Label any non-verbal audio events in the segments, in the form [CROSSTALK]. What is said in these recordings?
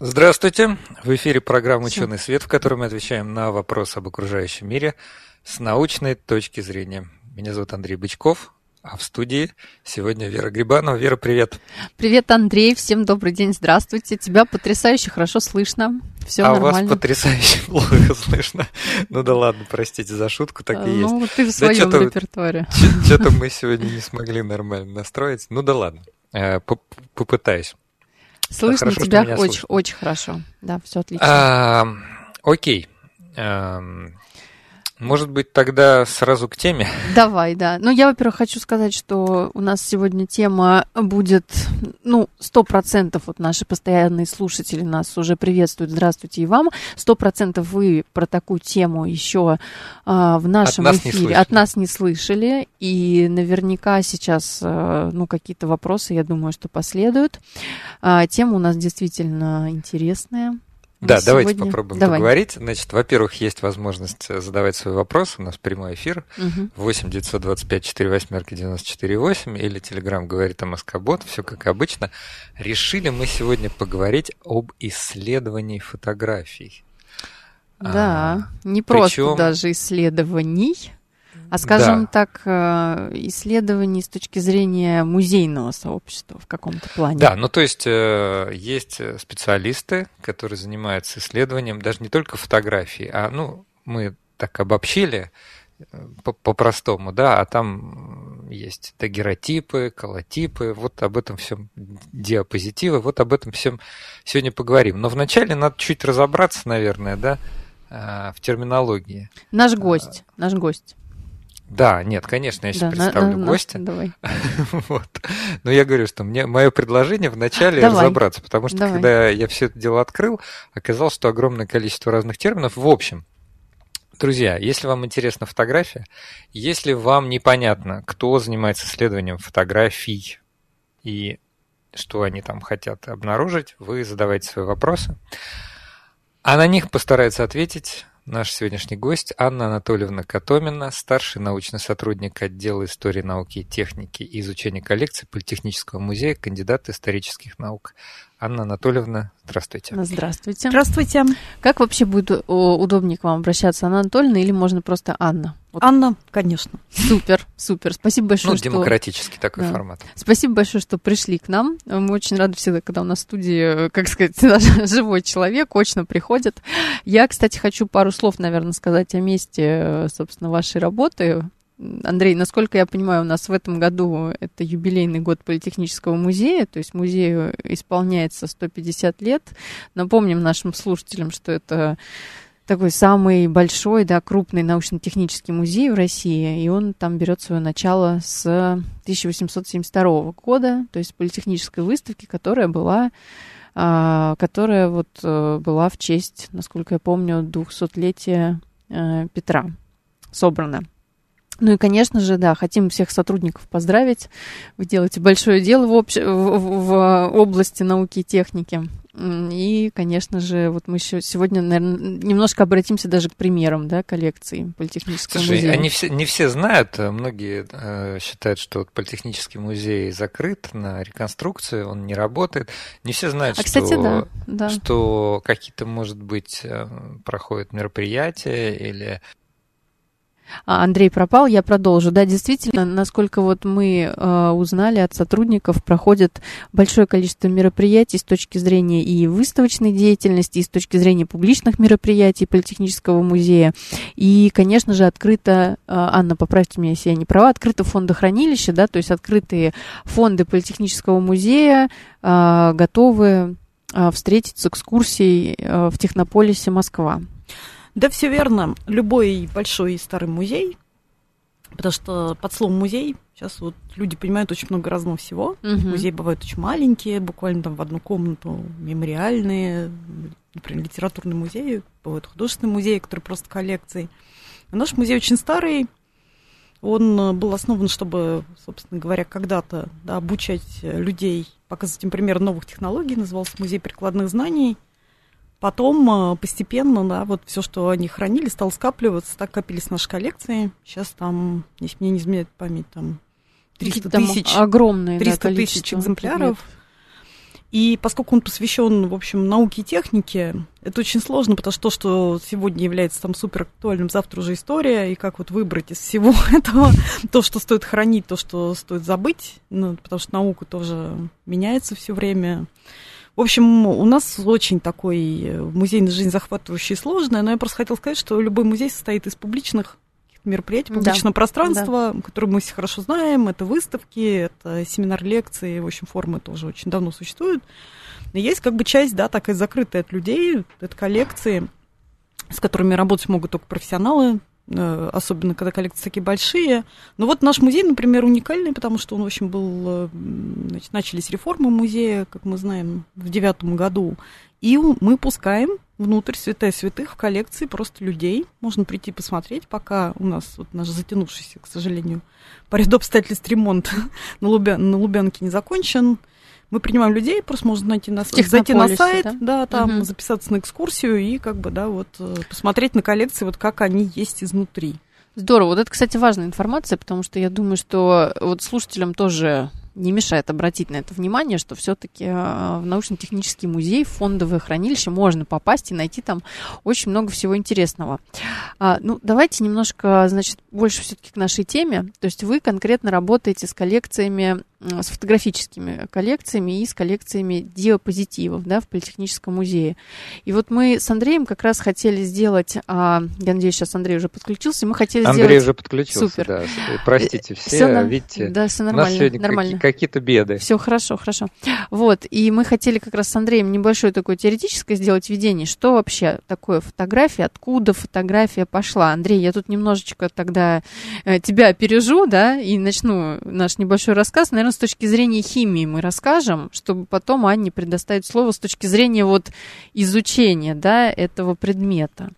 Здравствуйте! В эфире программа «Ученый свет», в которой мы отвечаем на вопросы об окружающем мире с научной точки зрения. Меня зовут Андрей Бычков, а в студии сегодня Вера Грибанова. Вера, привет. Привет, Андрей. Всем добрый день. Здравствуйте. Тебя потрясающе хорошо слышно. Все а нормально. вас потрясающе [LAUGHS] плохо слышно. Ну да ладно, простите за шутку, так и есть. Ну, ты в своем да, репертуаре. Что-то мы сегодня не смогли нормально настроить. Ну да ладно, э, попытаюсь. Слышно хорошо, тебя очень, очень хорошо. Да, все отлично. А, окей. Может быть, тогда сразу к теме? Давай, да. Ну, я, во-первых, хочу сказать, что у нас сегодня тема будет, ну, сто процентов вот наши постоянные слушатели нас уже приветствуют. Здравствуйте и вам. Сто процентов вы про такую тему еще а, в нашем От эфире от нас не слышали. И наверняка сейчас, а, ну, какие-то вопросы, я думаю, что последуют. А, тема у нас действительно интересная. Да, давайте попробуем Давай. поговорить. Значит, во-первых, есть возможность э, задавать свои вопросы. У нас прямой эфир. Угу. 8 925 4 восьмерки 94 8 или Телеграм говорит о Москобот. Все как обычно. Решили мы сегодня поговорить об исследовании фотографий. Да, а, не просто причем... даже исследований, а скажем да. так, э, исследований с точки зрения музейного сообщества в каком-то плане. Да, ну то есть э, есть специалисты, которые занимаются исследованием даже не только фотографий, а ну мы так обобщили э, по-простому, да, а там есть дагеротипы, колотипы, вот об этом всем, диапозитивы, вот об этом всем сегодня поговорим. Но вначале надо чуть разобраться, наверное, да, в терминологии. Наш гость, наш гость. Да, нет, конечно, я сейчас да, представлю на, гостя. На, давай. [LAUGHS] вот. Но я говорю, что мне мое предложение вначале давай. разобраться, потому что давай. когда я все это дело открыл, оказалось, что огромное количество разных терминов. В общем, друзья, если вам интересна фотография, если вам непонятно, кто занимается исследованием фотографий и что они там хотят обнаружить, вы задавайте свои вопросы. А на них постарается ответить Наш сегодняшний гость Анна Анатольевна Котомина, старший научный сотрудник отдела истории науки и техники и изучения коллекций Политехнического музея, кандидат исторических наук. Анна Анатольевна, здравствуйте. Здравствуйте. Здравствуйте. Как вообще будет удобнее к вам обращаться, Анна Анатольевна, или можно просто Анна? Вот. Анна, конечно. Супер, супер. Спасибо большое, ну, что... демократический такой да. формат. Спасибо большое, что пришли к нам. Мы очень рады всегда, когда у нас в студии, как сказать, [LAUGHS] живой человек, очно приходит. Я, кстати, хочу пару слов, наверное, сказать о месте, собственно, вашей работы. Андрей, насколько я понимаю, у нас в этом году это юбилейный год Политехнического музея, то есть музею исполняется 150 лет. Напомним нашим слушателям, что это такой самый большой, да, крупный научно-технический музей в России, и он там берет свое начало с 1872 года, то есть политехнической выставки, которая была а, которая вот э, была в честь, насколько я помню, 200-летия э, Петра собрана. Ну и, конечно же, да, хотим всех сотрудников поздравить. Вы делаете большое дело в, общ... в, в области науки и техники. И, конечно же, вот мы сегодня, наверное, немножко обратимся даже к примерам да, коллекции Политехнического Слушай, музея. Они все, не все знают, а многие э, считают, что вот Политехнический музей закрыт на реконструкцию, он не работает. Не все знают, а, кстати, что, да, да. что какие-то, может быть, э, проходят мероприятия или Андрей пропал, я продолжу. Да, действительно, насколько вот мы э, узнали от сотрудников, проходит большое количество мероприятий с точки зрения и выставочной деятельности, и с точки зрения публичных мероприятий Политехнического музея. И, конечно же, открыто, э, Анна, поправьте меня, если я не права, открыто фондохранилище, да, то есть открытые фонды Политехнического музея э, готовы э, встретить с экскурсией э, в Технополисе Москва. Да, все верно. Любой большой и старый музей Потому что под словом музей сейчас вот люди понимают очень много разного всего. Угу. Музеи бывают очень маленькие, буквально там в одну комнату, мемориальные, например, литературный музей, бывают художественные музеи, которые просто коллекции. А наш музей очень старый, он э, был основан, чтобы, собственно говоря, когда-то да, обучать людей, показывать им пример новых технологий, назывался Музей прикладных знаний. Потом э, постепенно, да, вот все, что они хранили, стало скапливаться, так копились наши коллекции. Сейчас там, если мне не изменяет память, там 300 тысяч, огромные, 300 да, тысяч экземпляров. Предметов. И поскольку он посвящен, в общем, науке и технике, это очень сложно, потому что то, что сегодня является там супер актуальным, завтра уже история, и как вот выбрать из всего [LAUGHS] этого то, что стоит хранить, то, что стоит забыть, ну, потому что наука тоже меняется все время. В общем, у нас очень такой музейная жизнь захватывающая и сложная, но я просто хотела сказать, что любой музей состоит из публичных мероприятий, публичного да. пространства, да. которое мы все хорошо знаем. Это выставки, это семинар лекции, в общем, формы тоже очень давно существуют. И есть как бы часть, да, такая закрытая от людей, это коллекции, с которыми работать могут только профессионалы, э, особенно когда коллекции такие большие. Но вот наш музей, например, уникальный, потому что он, в общем, был... Э, значит, начались реформы музея, как мы знаем, в девятом году. И мы пускаем внутрь святая святых в коллекции просто людей. Можно прийти посмотреть, пока у нас вот наш затянувшийся, к сожалению, [LAUGHS] по ряду обстоятельств ремонт [LAUGHS] на, Лубян, на Лубянке не закончен. Мы принимаем людей, просто можно найти на, зайти на сайт, да, да там угу. записаться на экскурсию и как бы, да, вот э, посмотреть на коллекции, вот как они есть изнутри. Здорово. Вот это, кстати, важная информация, потому что я думаю, что вот слушателям тоже не мешает обратить на это внимание, что все-таки э, в научно-технический музей, в фондовое хранилище можно попасть и найти там очень много всего интересного. А, ну, давайте немножко, значит, больше все-таки к нашей теме. То есть вы конкретно работаете с коллекциями с фотографическими коллекциями и с коллекциями диапозитивов да, в Политехническом музее. И вот мы с Андреем как раз хотели сделать, а, я надеюсь, сейчас Андрей уже подключился, мы хотели Андрей сделать... Андрей уже подключился, Супер. да. Простите, все, все видите, да, все нормально, у нас сегодня нормально. какие-то беды. Все хорошо, хорошо. Вот, и мы хотели как раз с Андреем небольшое такое теоретическое сделать введение, что вообще такое фотография, откуда фотография пошла. Андрей, я тут немножечко тогда э, тебя опережу, да, и начну наш небольшой рассказ, наверное, наверное, с точки зрения химии мы расскажем, чтобы потом Анне предоставить слово с точки зрения вот изучения, да, этого предмета.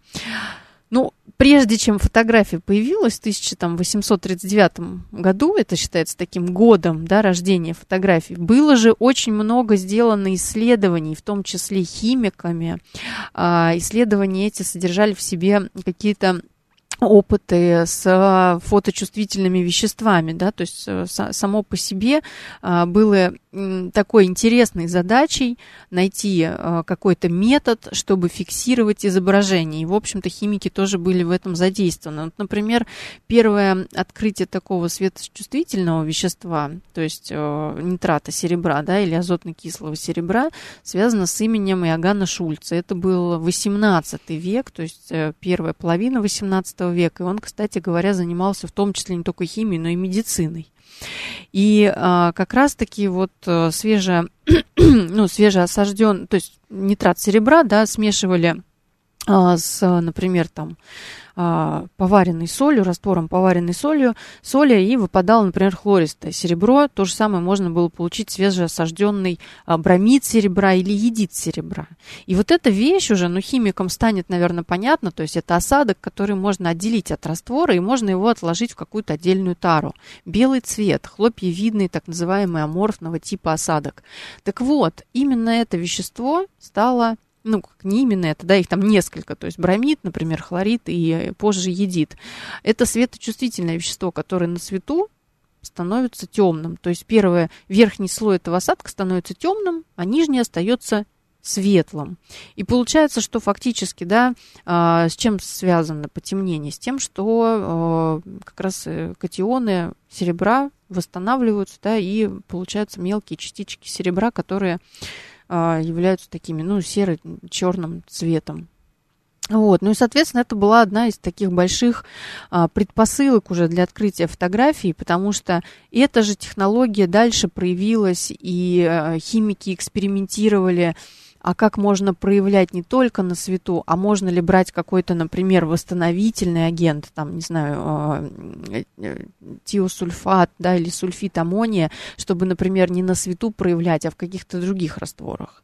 Ну, прежде чем фотография появилась в 1839 году, это считается таким годом да, рождения фотографий, было же очень много сделано исследований, в том числе химиками. А, исследования эти содержали в себе какие-то опыты с а, фоточувствительными веществами, да, то есть э, само по себе а, было такой интересной задачей найти какой-то метод, чтобы фиксировать изображение. И, в общем-то, химики тоже были в этом задействованы. Вот, например, первое открытие такого светочувствительного вещества, то есть э, нитрата серебра, да, или азотно-кислого серебра, связано с именем Иоганна Шульца. Это был 18 век, то есть э, первая половина 18 века. И он, кстати говоря, занимался в том числе не только химией, но и медициной. И а, как раз-таки вот а, свеже, [CLEARS THROAT] ну, свежеосажден, то есть нитрат серебра, да, смешивали с, например, там, а, поваренной солью, раствором поваренной солью, соли, и выпадало, например, хлористое серебро. То же самое можно было получить свежеосажденный а, бромид серебра или едит серебра. И вот эта вещь уже, ну, химикам станет, наверное, понятно, то есть это осадок, который можно отделить от раствора, и можно его отложить в какую-то отдельную тару. Белый цвет, хлопьевидный, так называемый аморфного типа осадок. Так вот, именно это вещество стало ну, как не именно это, да, их там несколько, то есть бромид, например, хлорид и позже едит. Это светочувствительное вещество, которое на свету становится темным. То есть первый верхний слой этого осадка становится темным, а нижний остается светлым. И получается, что фактически, да, э, с чем связано потемнение? С тем, что э, как раз э, катионы серебра восстанавливаются, да, и получаются мелкие частички серебра, которые а, являются такими, ну, серо-черным цветом. Вот. Ну и, соответственно, это была одна из таких больших а, предпосылок уже для открытия фотографий, потому что эта же технология дальше проявилась, и а, химики экспериментировали а как можно проявлять не только на свету, а можно ли брать какой-то, например, восстановительный агент, там, не знаю, э, э, тиосульфат, да, или сульфит аммония, чтобы, например, не на свету проявлять, а в каких-то других растворах.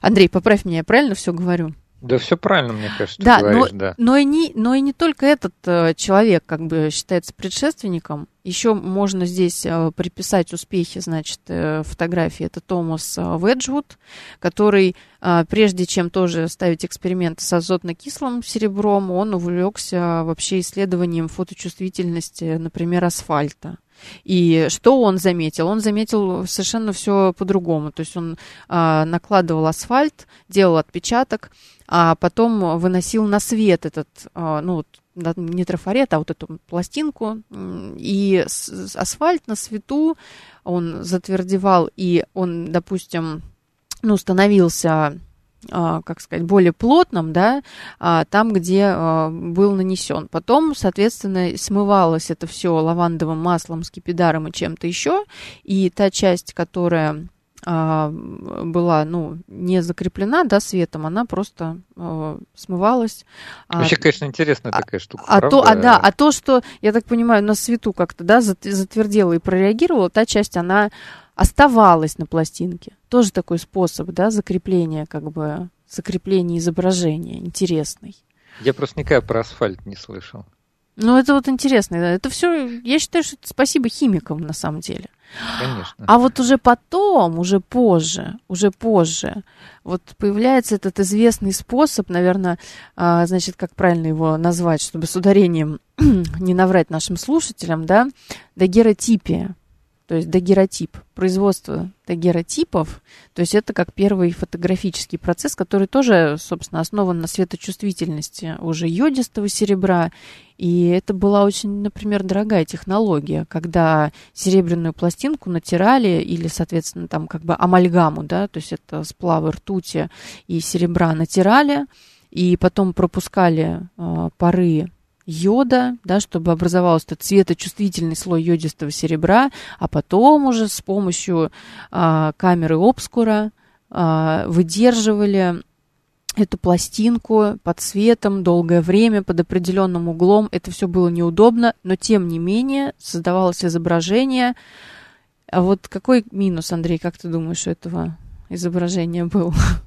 Андрей, поправь меня, я правильно все говорю? Да, все правильно, мне кажется, да, говоришь, но, да. Но и, не, но и не только этот э, человек как бы считается предшественником. Еще можно здесь э, приписать успехи, значит, э, фотографии. Это Томас э, Веджвуд, который, э, прежде чем тоже ставить эксперименты с азотно-кислым серебром, он увлекся вообще исследованием фоточувствительности, например, асфальта. И что он заметил? Он заметил совершенно все по-другому. То есть он а, накладывал асфальт, делал отпечаток, а потом выносил на свет этот, а, ну, не трафарет, а вот эту пластинку. И асфальт на свету он затвердевал, и он, допустим, ну, становился а, как сказать, более плотным, да, а, там, где был нанесен. Потом, соответственно, смывалось это все лавандовым маслом, скипидаром и чем-то еще, и та часть, которая была, ну, не закреплена, да, светом, она просто э, смывалась. Вообще, конечно, интересная такая штука. А правда? то, а да, а то, что я так понимаю, на свету как-то, да, затвердела и прореагировала, та часть, она оставалась на пластинке. Тоже такой способ, да, закрепления, как бы, закрепления изображения интересный. Я просто никогда про асфальт не слышал. Ну, это вот интересно. Это все, я считаю, что это спасибо химикам на самом деле. Конечно. А вот уже потом, уже позже, уже позже, вот появляется этот известный способ, наверное, а, значит, как правильно его назвать, чтобы с ударением [CLEARS THROAT] не наврать нашим слушателям, да, дагеротипия то есть дагеротип, производство дагеротипов, то есть это как первый фотографический процесс, который тоже, собственно, основан на светочувствительности уже йодистого серебра, и это была очень, например, дорогая технология, когда серебряную пластинку натирали или, соответственно, там как бы амальгаму, да, то есть это сплавы ртути и серебра натирали, и потом пропускали э, пары йода, да, чтобы образовался цветочувствительный слой йодистого серебра, а потом уже с помощью а, камеры обскура а, выдерживали эту пластинку под светом долгое время, под определенным углом. Это все было неудобно, но тем не менее создавалось изображение. А вот какой минус, Андрей, как ты думаешь, у этого изображения был? [LAUGHS]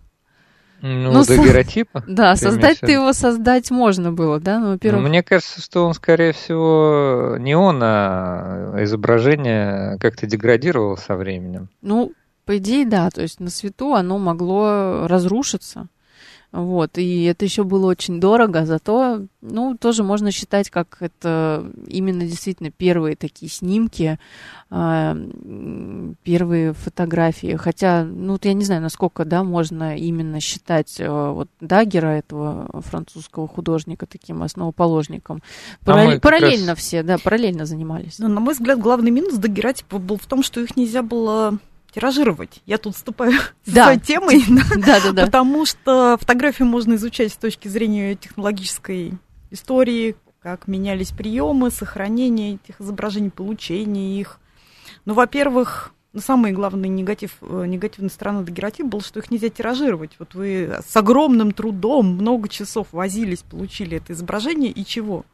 Ну, ну дагеротипа? [LAUGHS] Да, создать-то его создать можно было, да? Ну, во-первых... Ну, мне кажется, что он, скорее всего, не он, а изображение как-то деградировало со временем. Ну, по идее, да. То есть на свету оно могло разрушиться. Вот, и это еще было очень дорого, зато, ну, тоже можно считать, как это именно действительно первые такие снимки, а, первые фотографии. Хотя, ну, вот я не знаю, насколько, да, можно именно считать э, вот Даггера, этого французского художника, таким основоположником. Параллель, а параллельно раз... все, да, параллельно занимались. Но, на мой взгляд, главный минус Даггера, типа, был в том, что их нельзя было тиражировать. Я тут вступаю [LAUGHS] да. с своей темой, да, да, да. потому что фотографию можно изучать с точки зрения технологической истории, как менялись приемы, сохранения этих изображений, получения их. Ну, во-первых, ну, самый главный негатив, э, негативная сторона дагеротипа был, что их нельзя тиражировать. Вот вы с огромным трудом много часов возились, получили это изображение, и чего?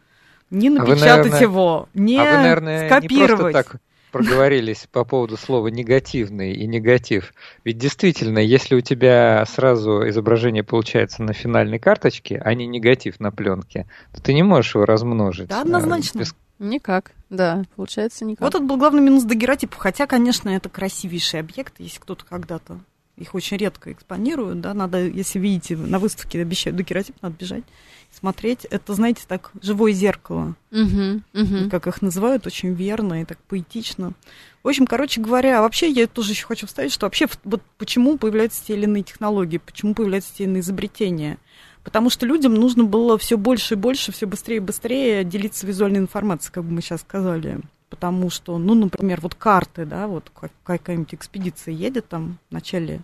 Не напечатать а вы, наверное, его, не а вы, наверное, скопировать. Не так проговорились по поводу слова негативный и негатив. Ведь действительно, если у тебя сразу изображение получается на финальной карточке, а не негатив на пленке, то ты не можешь его размножить. Да, однозначно. Без... Никак, да, получается никак. Вот это был главный минус дагеротипа, хотя, конечно, это красивейший объект, если кто-то когда-то их очень редко экспонируют, да, надо, если видите, на выставке обещают дагеротип, надо бежать смотреть. Это, знаете, так живое зеркало, угу, угу. как их называют, очень верно и так поэтично. В общем, короче говоря, вообще я тоже еще хочу вставить, что вообще вот почему появляются те или иные технологии, почему появляются те или иные изобретения. Потому что людям нужно было все больше и больше, все быстрее и быстрее делиться визуальной информацией, как бы мы сейчас сказали. Потому что, ну, например, вот карты, да, вот какая-нибудь экспедиция едет там в начале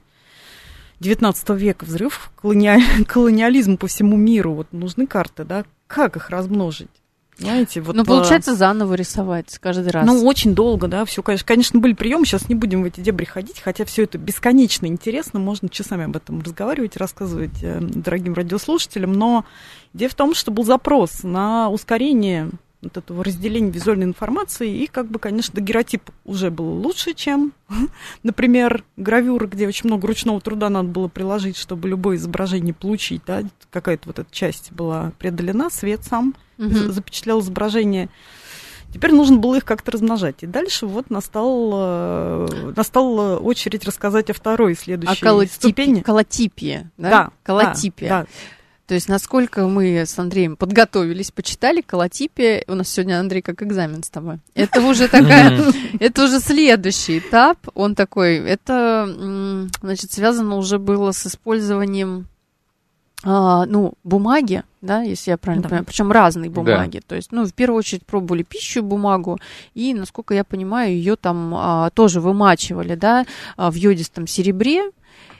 19 века взрыв, колониаль, [LAUGHS] колониализм по всему миру, вот нужны карты, да, как их размножить? Понимаете, вот, ну, получается, заново рисовать каждый раз. Ну, очень долго, да, все, конечно, конечно, были приемы, сейчас не будем в эти дебри ходить, хотя все это бесконечно интересно, можно часами об этом разговаривать, рассказывать э, дорогим радиослушателям, но идея в том, что был запрос на ускорение вот этого разделения визуальной информации, и как бы, конечно, дагеротип уже был лучше, чем, [LAUGHS] например, гравюра, где очень много ручного труда надо было приложить, чтобы любое изображение получить, да, какая-то вот эта часть была преодолена, свет сам угу. запечатлял изображение. Теперь нужно было их как-то размножать. И дальше вот настал, э, настала очередь рассказать о второй следующей а колотип, ступени. Колотипия, да? Да. Колотипия. Да, да. То есть, насколько мы с Андреем подготовились, почитали колотипе, у нас сегодня, Андрей, как экзамен с тобой. Это уже такая, это уже следующий этап. Он такой, это, значит, связано уже было с использованием а, ну, бумаги, да, если я правильно да. понимаю, причем разные бумаги. Да. То есть, ну, в первую очередь пробовали пищу, бумагу, и, насколько я понимаю, ее там а, тоже вымачивали, да, а, в йодистом серебре,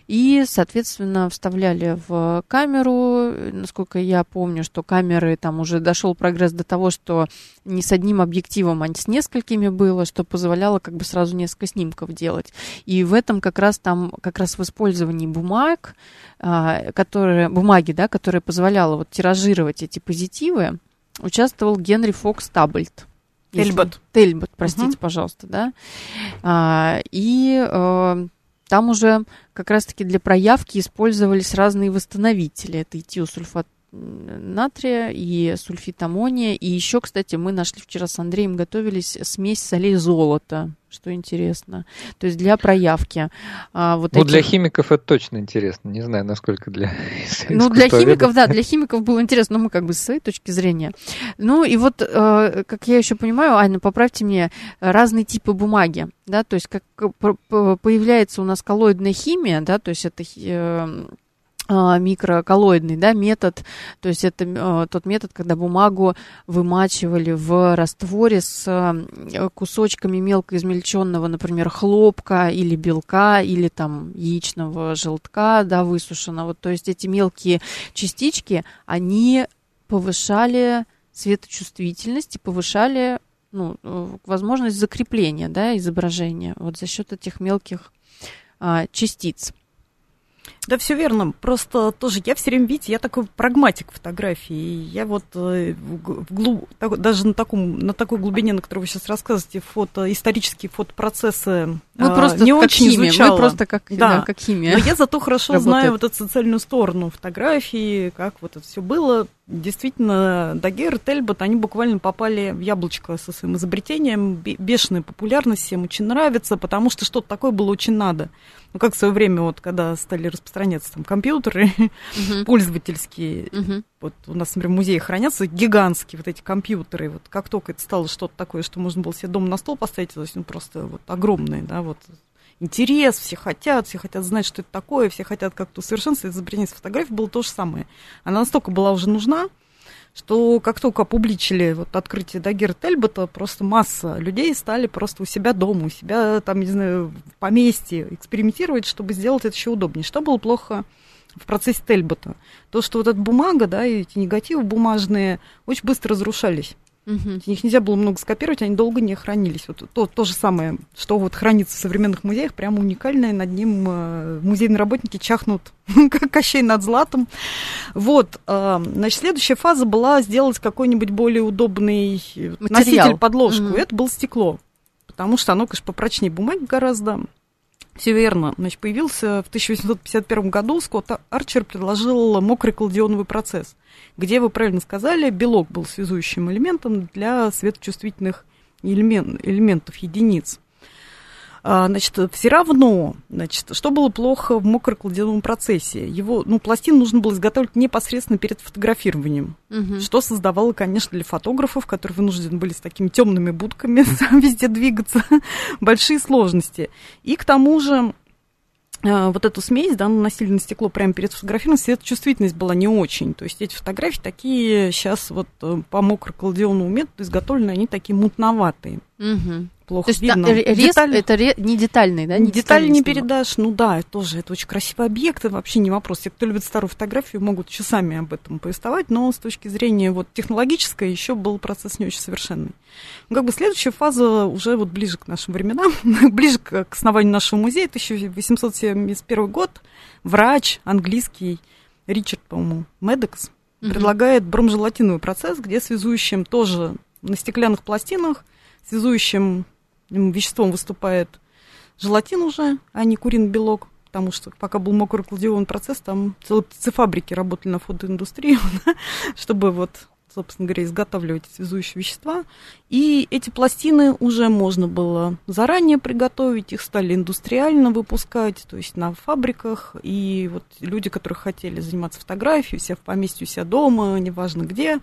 и, соответственно, вставляли в камеру. Насколько я помню, что камеры там уже дошел прогресс до того, что не с одним объективом, а с несколькими было, что позволяло как бы сразу несколько снимков делать. И в этом как раз там, как раз в использовании бумаг, а, которые, бумаги, да, которая позволяла вот тиражировать эти позитивы, участвовал Генри Фокс Таббельт. Тельбот. Тельбот, простите, угу. пожалуйста, да. А, и э, там уже как раз-таки для проявки использовались разные восстановители. Это этиосульфат натрия и сульфит аммония. И еще, кстати, мы нашли вчера с Андреем, готовились смесь солей золота, что интересно. То есть для проявки. А, вот ну, этих... для химиков это точно интересно. Не знаю, насколько для Ну, [LAUGHS] для химиков, да, для химиков было интересно, но мы как бы с своей точки зрения. Ну, и вот, э, как я еще понимаю, Аня, поправьте мне, разные типы бумаги, да, то есть как появляется у нас коллоидная химия, да, то есть это э, микроколлоидный да, метод, то есть это э, тот метод, когда бумагу вымачивали в растворе с э, кусочками мелко измельченного, например, хлопка или белка, или там яичного желтка, да, высушенного. То есть эти мелкие частички, они повышали светочувствительность и повышали ну, э, возможность закрепления да, изображения вот за счет этих мелких а, частиц. Да, все верно. Просто тоже я все время, видите, я такой прагматик фотографии. Я вот э, вглубь, даже на, таком, на такой глубине, на которой вы сейчас рассказываете, фото, исторические фотопроцессы мы а, просто не очень химия, изучала. Мы просто как, да. Да, как химия. Но я зато хорошо работает. знаю вот эту социальную сторону фотографии, как вот это все было. Действительно, Дагер и Тельбот, они буквально попали в яблочко со своим изобретением. Бешеная популярность всем очень нравится, потому что что-то такое было очень надо. Ну, как в свое время, вот, когда стали распространяться там компьютеры uh-huh. [LAUGHS] пользовательские, uh-huh. вот у нас, например, в музее хранятся гигантские вот эти компьютеры, вот как только это стало что-то такое, что можно было себе дома на стол поставить, то есть, ну, просто вот огромные, да, вот интерес, все хотят, все хотят знать, что это такое, все хотят как-то усовершенствовать, изобретение с фотографией было то же самое. Она настолько была уже нужна, что как только опубличили вот открытие Дагер Тельбота, просто масса людей стали просто у себя дома, у себя там, не знаю, в поместье экспериментировать, чтобы сделать это еще удобнее. Что было плохо в процессе Тельбота? То, что вот эта бумага, да, и эти негативы бумажные очень быстро разрушались. Угу. Их нельзя было много скопировать, они долго не хранились. Вот то, то же самое, что вот хранится в современных музеях, прямо уникальное, над ним э, музейные работники чахнут, [LAUGHS] как Кощей над златом. Вот, э, значит, следующая фаза была сделать какой-нибудь более удобный Материал. носитель, подложку. Угу. Это было стекло, потому что оно, конечно, попрочнее бумаги гораздо. Все верно. Значит, появился в 1851 году Скотт Арчер предложил мокрый калдионовый процесс где, вы правильно сказали, белок был связующим элементом для светочувствительных элемент, элементов единиц. А, значит, все равно, значит, что было плохо в мокрокладяном процессе? Его, ну, пластин нужно было изготовить непосредственно перед фотографированием, угу. что создавало, конечно, для фотографов, которые вынуждены были с такими темными будками [LAUGHS] везде двигаться, [LAUGHS] большие сложности. И к тому же Э, вот эту смесь, да, наносили на стекло прямо перед фотографированием, светочувствительность была не очень. То есть эти фотографии такие сейчас вот э, по мокроколдионному методу изготовлены, они такие мутноватые. Угу. Плохо То есть видно. Рез, Деталь... это ре, не детальный, да? Не детали не передашь. Ну да, это тоже это очень красивый объект, это вообще не вопрос. Те, кто любит старую фотографию, могут часами об этом повествовать, но с точки зрения вот технологической еще был процесс не очень совершенный. Ну, как бы следующая фаза уже вот ближе к нашим временам, [LAUGHS] ближе к, к основанию нашего музея, 1871 год, врач английский Ричард, по-моему, Медекс, угу. предлагает бромжелатиновый процесс, где связующим тоже на стеклянных пластинах связующим веществом выступает желатин уже, а не куриный белок, потому что пока был мокрый кладион процесс, там целые птицефабрики работали на фотоиндустрию, [LAUGHS] чтобы вот собственно говоря, изготавливать связующие вещества. И эти пластины уже можно было заранее приготовить, их стали индустриально выпускать, то есть на фабриках. И вот люди, которые хотели заниматься фотографией, все в поместье, у себя дома, неважно где,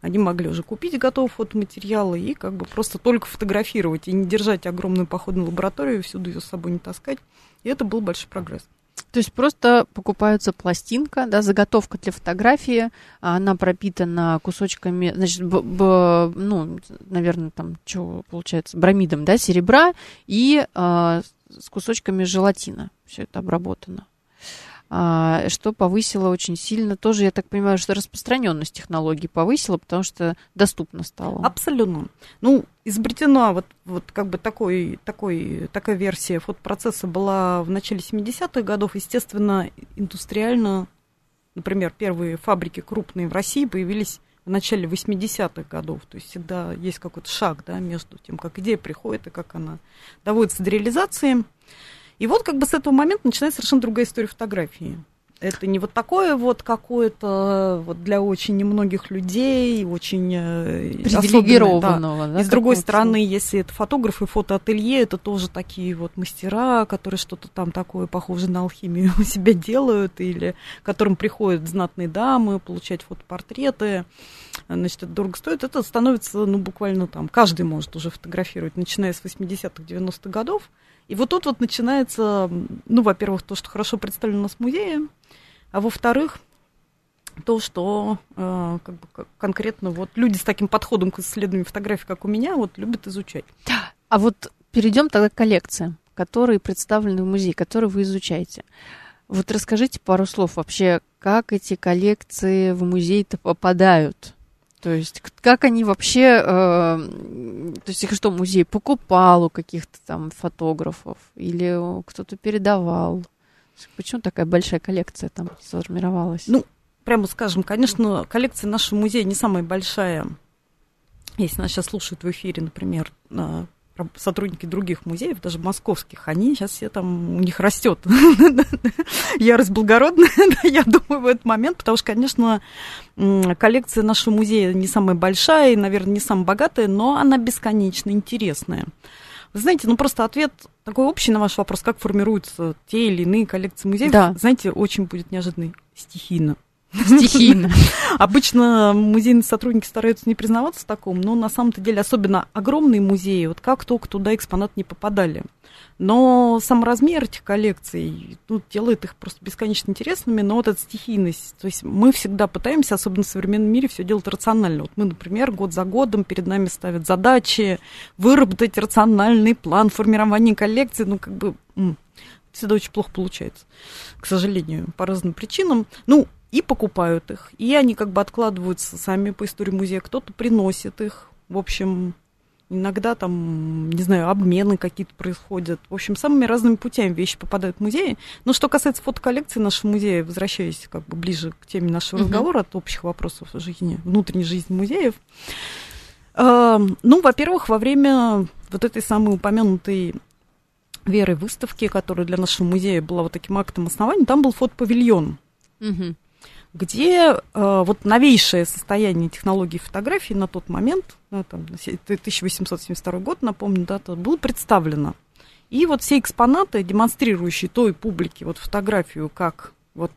они могли уже купить готовые фотоматериалы и как бы просто только фотографировать и не держать огромную походную лабораторию, всюду ее с собой не таскать. И это был большой прогресс. То есть просто покупается пластинка, да, заготовка для фотографии, она пропитана кусочками, значит, б, б, ну, наверное, там, что получается, бромидом, да, серебра и э, с кусочками желатина. Все это обработано. А, что повысило очень сильно. Тоже, я так понимаю, что распространенность технологий повысила, потому что доступно стало. Абсолютно. Ну, изобретена вот, вот как бы такой, такой, такая версия фотопроцесса была в начале 70-х годов. Естественно, индустриально, например, первые фабрики крупные в России появились в начале 80-х годов. То есть всегда есть какой-то шаг да, между тем, как идея приходит и как она доводится до реализации. И вот как бы с этого момента начинается совершенно другая история фотографии. Это не вот такое вот какое-то вот для очень немногих людей, очень э, привилегированного. Да. Да, и с другой стороны, если это фотографы, фотоателье, это тоже такие вот мастера, которые что-то там такое похоже на алхимию [LAUGHS] у себя делают, или к которым приходят знатные дамы получать фотопортреты. Значит, это дорого стоит. Это становится, ну, буквально там, каждый может уже фотографировать, начиная с 80-х, 90-х годов. И вот тут вот начинается, ну, во-первых, то, что хорошо представлено у нас в музее, а во-вторых, то, что э, как бы, конкретно вот люди с таким подходом к исследованию фотографий, как у меня, вот любят изучать. А вот перейдем тогда к коллекциям, которые представлены в музее, которые вы изучаете. Вот расскажите пару слов вообще, как эти коллекции в музей-то попадают? То есть как они вообще, э, то есть их что, музей покупал у каких-то там фотографов или кто-то передавал? Почему такая большая коллекция там сформировалась? Ну, прямо скажем, конечно, коллекция нашего музея не самая большая. Если нас сейчас слушают в эфире, например, сотрудники других музеев, даже московских, они сейчас все там, у них растет [LAUGHS] ярость благородная, [LAUGHS] я думаю, в этот момент, потому что, конечно, коллекция нашего музея не самая большая и, наверное, не самая богатая, но она бесконечно интересная. Вы знаете, ну просто ответ такой общий на ваш вопрос, как формируются те или иные коллекции музеев, да. знаете, очень будет неожиданный, стихийно. Стихийно. [LAUGHS] Обычно музейные сотрудники стараются не признаваться таком, но на самом-то деле, особенно огромные музеи, вот как только туда экспонат не попадали. Но сам размер этих коллекций ну, делает их просто бесконечно интересными, но вот эта стихийность, то есть мы всегда пытаемся, особенно в современном мире, все делать рационально. Вот мы, например, год за годом перед нами ставят задачи выработать рациональный план формирования коллекции, ну, как бы всегда очень плохо получается, к сожалению, по разным причинам. Ну, и покупают их. И они как бы откладываются сами по истории музея. Кто-то приносит их. В общем, иногда там, не знаю, обмены какие-то происходят. В общем, самыми разными путями вещи попадают в музеи. Но что касается фотоколлекции нашего музея, возвращаясь как бы ближе к теме нашего uh-huh. разговора от общих вопросов жизни, внутренней жизни музеев, э, ну, во-первых, во время вот этой самой упомянутой Веры выставки, которая для нашего музея была вот таким актом основания, там был фотопавильон. Uh-huh где э, вот новейшее состояние технологий фотографии на тот момент, ну, там, 1872 год, напомню, дата, было представлено. И вот все экспонаты, демонстрирующие той публике вот фотографию как вот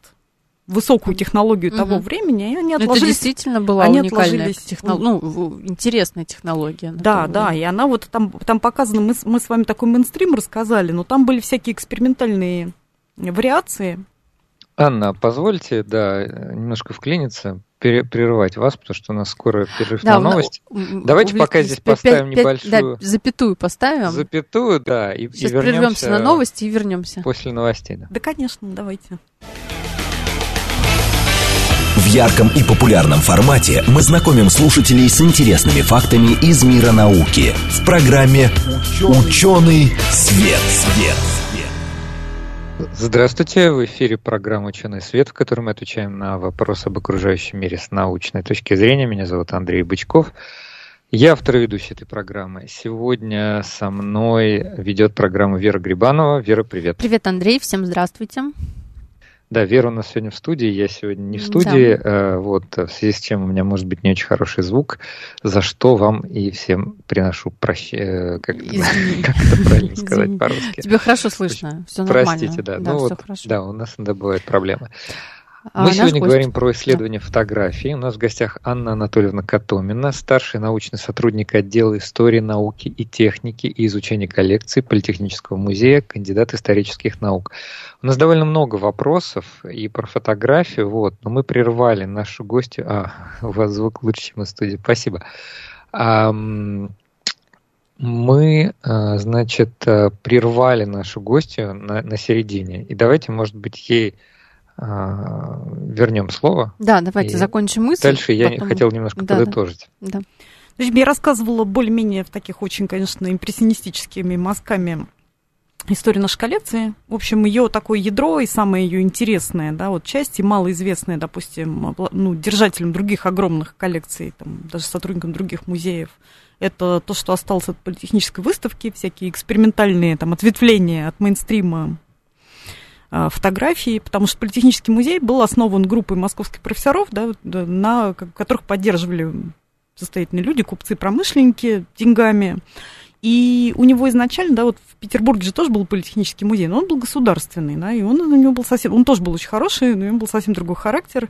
высокую технологию угу. того времени, они отложились. Это действительно была они уникальная технология, ну, интересная технология. Да, да, и она вот там, там показана, мы, мы с вами такой мейнстрим рассказали, но там были всякие экспериментальные вариации, Анна, позвольте, да, немножко вклиниться прерывать вас, потому что у нас скоро перерыв да, на новости. Давайте пока здесь поставим 5, небольшую... Да, запятую поставим. Запятую, да, и, Сейчас и вернемся на новости и вернемся. После новостей, да. Да, конечно, давайте. В ярком и популярном формате мы знакомим слушателей с интересными фактами из мира науки в программе «Ученый свет». свет. Здравствуйте, в эфире программа «Ученый свет», в которой мы отвечаем на вопросы об окружающем мире с научной точки зрения. Меня зовут Андрей Бычков. Я автор и ведущий этой программы. Сегодня со мной ведет программу Вера Грибанова. Вера, привет. Привет, Андрей, всем здравствуйте. Да, Вера у нас сегодня в студии, я сегодня не в студии, да. Э, вот, в связи с чем у меня может быть не очень хороший звук, за что вам и всем приношу прощение, как, [LAUGHS] как это правильно сказать по-русски. Тебе хорошо слышно, все нормально. Простите, да, да ну вот, да, у нас иногда бывают проблемы. А Мы сегодня гость. говорим про исследование да. фотографии. У нас в гостях Анна Анатольевна Котомина, старший научный сотрудник отдела истории, науки и техники и изучения коллекций Политехнического музея, кандидат исторических наук. У нас довольно много вопросов и про фотографию, вот, но мы прервали нашу гостью. А, у вас звук лучше, чем в студии. Спасибо. А, мы, а, значит, прервали нашу гостью на, на середине. И давайте, может быть, ей а, вернем слово. Да, давайте закончим мысль. Дальше я потом... хотел немножко да, подытожить. Да, да. Значит, я рассказывала более-менее в таких очень, конечно, импрессионистическими мазками историю нашей коллекции. В общем, ее такое ядро и самое ее интересное, да, вот часть и малоизвестная, допустим, ну, держателям других огромных коллекций, там, даже сотрудникам других музеев, это то, что осталось от политехнической выставки, всякие экспериментальные там ответвления от мейнстрима а, фотографии, потому что Политехнический музей был основан группой московских профессоров, да, на которых поддерживали состоятельные люди, купцы, промышленники деньгами. И у него изначально, да, вот в Петербурге же тоже был политехнический музей, но он был государственный, да, и он у него был совсем, он тоже был очень хороший, но у него был совсем другой характер,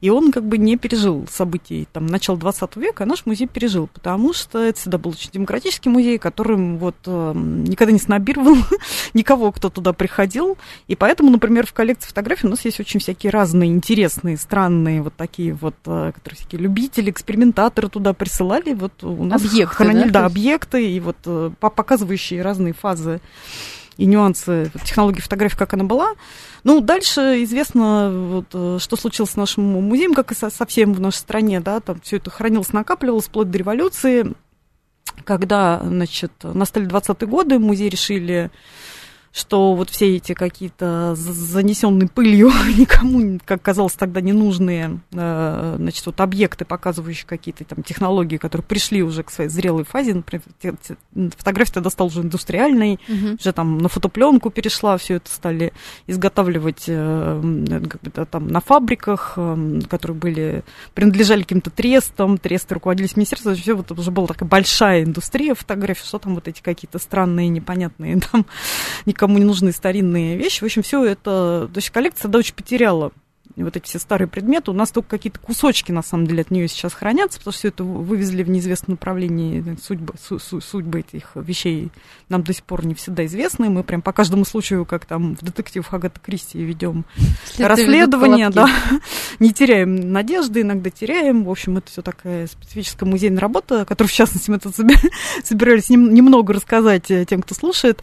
и он как бы не пережил событий там начала 20 века, а наш музей пережил, потому что это всегда был очень демократический музей, которым вот э, никогда не снобировал [LAUGHS] никого, кто туда приходил, и поэтому, например, в коллекции фотографий у нас есть очень всякие разные интересные, странные вот такие вот, э, которые всякие любители, экспериментаторы туда присылали, вот у нас объекты, хранили, да, да объекты, и вот показывающие разные фазы и нюансы технологии фотографии, как она была. Ну, дальше известно, вот, э, что случилось с нашим музеем, как и со, совсем в нашей стране, да, там все это хранилось, накапливалось вплоть до революции, когда, значит, настали 20-е годы, музей решили что вот все эти какие-то занесенные пылью [LAUGHS] никому, как казалось тогда, ненужные э, значит, вот объекты, показывающие какие-то там технологии, которые пришли уже к своей зрелой фазе. Например, фотография тогда стала уже индустриальной, угу. уже там на фотопленку перешла, все это стали изготавливать э, там на фабриках, э, которые были, принадлежали каким-то трестам, тресты руководились министерством, все вот уже была такая большая индустрия фотографии, что там вот эти какие-то странные, непонятные [LAUGHS] там никому кому не нужны старинные вещи. В общем, все это, то есть коллекция да, очень потеряла вот эти все старые предметы. У нас только какие-то кусочки, на самом деле, от нее сейчас хранятся, потому что все это вывезли в неизвестном направлении. Судьбы, су, су, судьбы этих вещей нам до сих пор не всегда известны. Мы прям по каждому случаю, как там в детективах Агата Кристи, ведем След расследование, да. [LAUGHS] Не теряем надежды, иногда теряем. В общем, это все такая специфическая музейная работа, которую, в частности, мы тут [LAUGHS] собирались немного рассказать э, тем, кто слушает.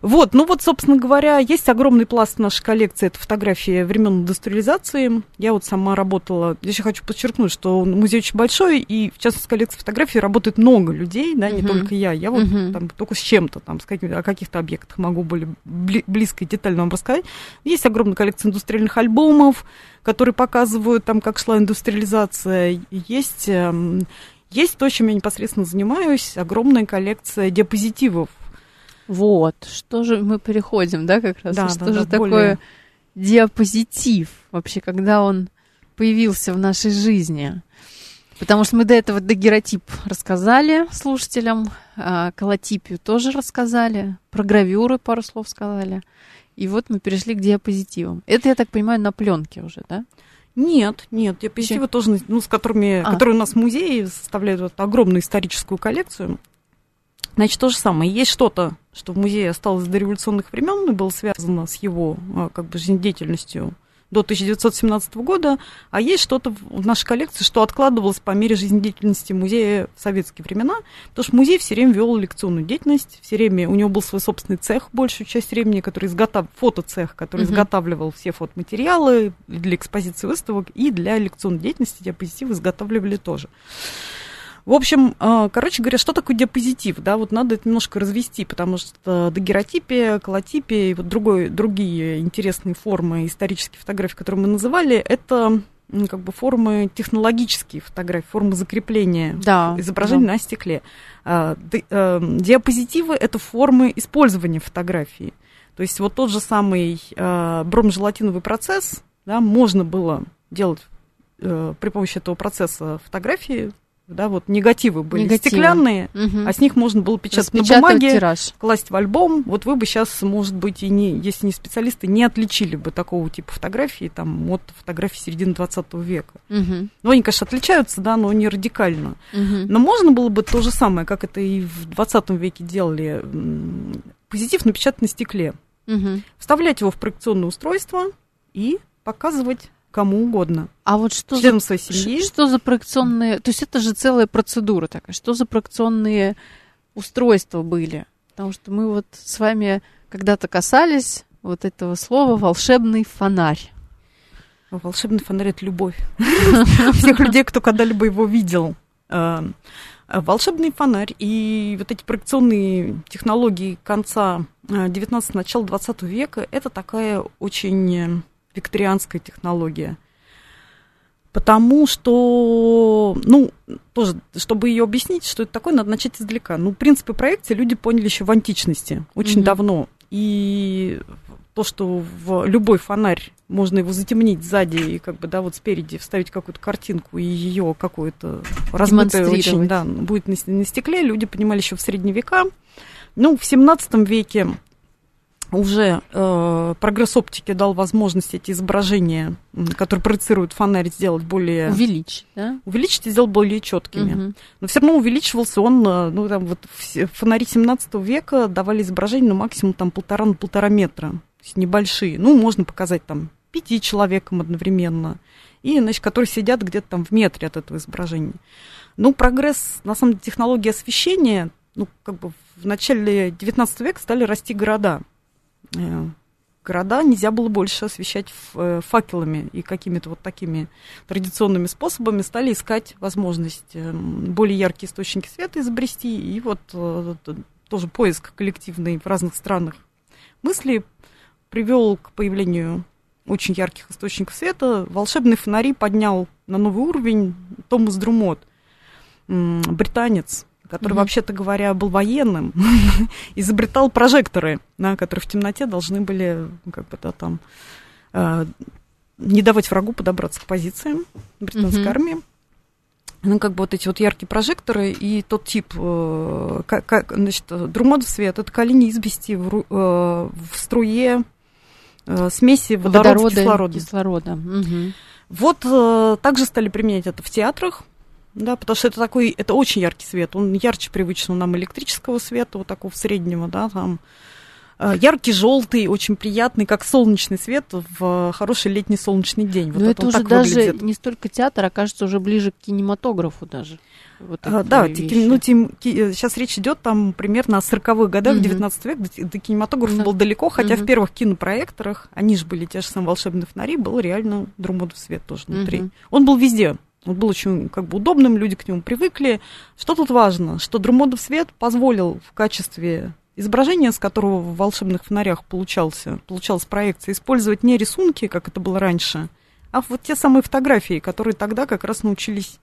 Вот, ну вот, собственно говоря, есть огромный пласт нашей коллекции. Это фотографии времен индустриализации коллекции. Я вот сама работала, здесь я хочу подчеркнуть, что музей очень большой, и в частности коллекции фотографий работает много людей, да, не uh-huh. только я. Я вот uh-huh. там только с чем-то, там, с какими, о каких-то объектах могу более близко и детально вам рассказать. Есть огромная коллекция индустриальных альбомов, которые показывают там, как шла индустриализация. Есть, эм, есть то, чем я непосредственно занимаюсь, огромная коллекция диапозитивов. Вот, что же мы переходим, да, как раз? Да, что да, же да, такое более диапозитив вообще, когда он появился в нашей жизни. Потому что мы до этого дагеротип рассказали слушателям, а, колотипию тоже рассказали, про гравюры пару слов сказали. И вот мы перешли к диапозитивам. Это, я так понимаю, на пленке уже, да? Нет, нет, диапозитивы Че? тоже, ну, с которыми, а. которые у нас в музее составляют вот огромную историческую коллекцию. Значит, то же самое. Есть что-то, что в музее осталось до революционных времен и было связано с его а, как бы жизнедеятельностью до 1917 года, а есть что-то в нашей коллекции, что откладывалось по мере жизнедеятельности музея в советские времена, потому что музей все время вел лекционную деятельность, все время у него был свой собственный цех большую часть времени, который изготавливал, фотоцех, который uh-huh. изготавливал все фотоматериалы для экспозиции выставок и для лекционной деятельности диапозитивы изготавливали тоже. В общем, а, короче говоря, что такое диапозитив? Да, вот надо это немножко развести, потому что дагеротипия, колотипия и вот другой, другие интересные формы исторических фотографий, которые мы называли, это как бы формы технологические фотографии, формы закрепления да, изображений да. на стекле. А, а, диапозитивы – это формы использования фотографии. То есть вот тот же самый бромжелатиновый процесс, да, можно было делать э, при помощи этого процесса фотографии да, вот негативы были негативы. стеклянные, угу. а с них можно было печатать на бумаге, тираж. класть в альбом. Вот вы бы сейчас, может быть, и не, если не специалисты, не отличили бы такого типа фотографии там, от фотографии середины 20 века. Угу. Ну, они, конечно, отличаются, да, но не радикально. Угу. Но можно было бы то же самое, как это и в 20 веке делали, позитив напечатать на стекле. Угу. Вставлять его в проекционное устройство и показывать кому угодно. А вот что за, своей семьи. что за проекционные... То есть это же целая процедура такая. Что за проекционные устройства были? Потому что мы вот с вами когда-то касались вот этого слова «волшебный фонарь». Волшебный фонарь – это любовь. [LAUGHS] Всех людей, кто когда-либо его видел. Э, волшебный фонарь и вот эти проекционные технологии конца 19 э, начала 20 века – это такая очень викторианская технология. Потому что, ну, тоже, чтобы ее объяснить, что это такое, надо начать издалека. Ну, принципы проекции люди поняли еще в античности, очень mm-hmm. давно. И то, что в любой фонарь можно его затемнить сзади и как бы, да, вот спереди вставить какую-то картинку и ее какую-то размытую очень, да, будет на, на стекле, люди понимали еще в средние века. Ну, в 17 веке уже э, прогресс оптики дал возможность эти изображения, которые проецируют фонарь, сделать более... Увеличить, да? Увеличить и сделать более четкими. Угу. Но все равно увеличивался он, э, ну, там вот фонари 17 века давали изображение, ну, максимум там полтора на полтора метра. То есть небольшие. Ну, можно показать там пяти человекам одновременно. И, значит, которые сидят где-то там в метре от этого изображения. Ну, прогресс, на самом деле, технологии освещения, ну, как бы в начале 19 века стали расти города. Э, города нельзя было больше освещать э, факелами и какими-то вот такими традиционными способами стали искать возможность э, более яркие источники света изобрести. И вот тоже поиск коллективный в разных странах мысли привел к появлению очень ярких источников света. Волшебные фонари поднял на новый уровень Томас Друмот, британец, который, mm-hmm. вообще-то говоря, был военным, [LAUGHS] изобретал прожекторы, на которые в темноте должны были, ну, как бы, да, там, э, не давать врагу подобраться к позициям британской mm-hmm. армии. Ну, как бы вот эти вот яркие прожекторы и тот тип, э, как, как, значит, друмодов свет, это колени избести в, э, в струе э, смеси водорода, водорода с кислородом. кислорода. Угу. Вот э, также стали применять это в театрах, да, потому что это такой, это очень яркий свет, он ярче привычного нам электрического света, вот такого среднего, да, там, э, яркий желтый, очень приятный, как солнечный свет в хороший летний солнечный день. Вот Но это, это уже даже выглядит. не столько театр, а кажется уже ближе к кинематографу даже. Вот а, да, те, ну, те, сейчас речь идет там примерно о 40-х годах, угу. 19 век, до, до кинематографа да. был далеко, хотя угу. в первых кинопроекторах, они же были те же самые волшебные фонари, был реально друмодов свет тоже внутри. Угу. Он был везде, он был очень как бы удобным, люди к нему привыкли. Что тут важно? Что Друмодов свет позволил в качестве изображения, с которого в волшебных фонарях получался, получалась проекция, использовать не рисунки, как это было раньше, а вот те самые фотографии, которые тогда как раз научились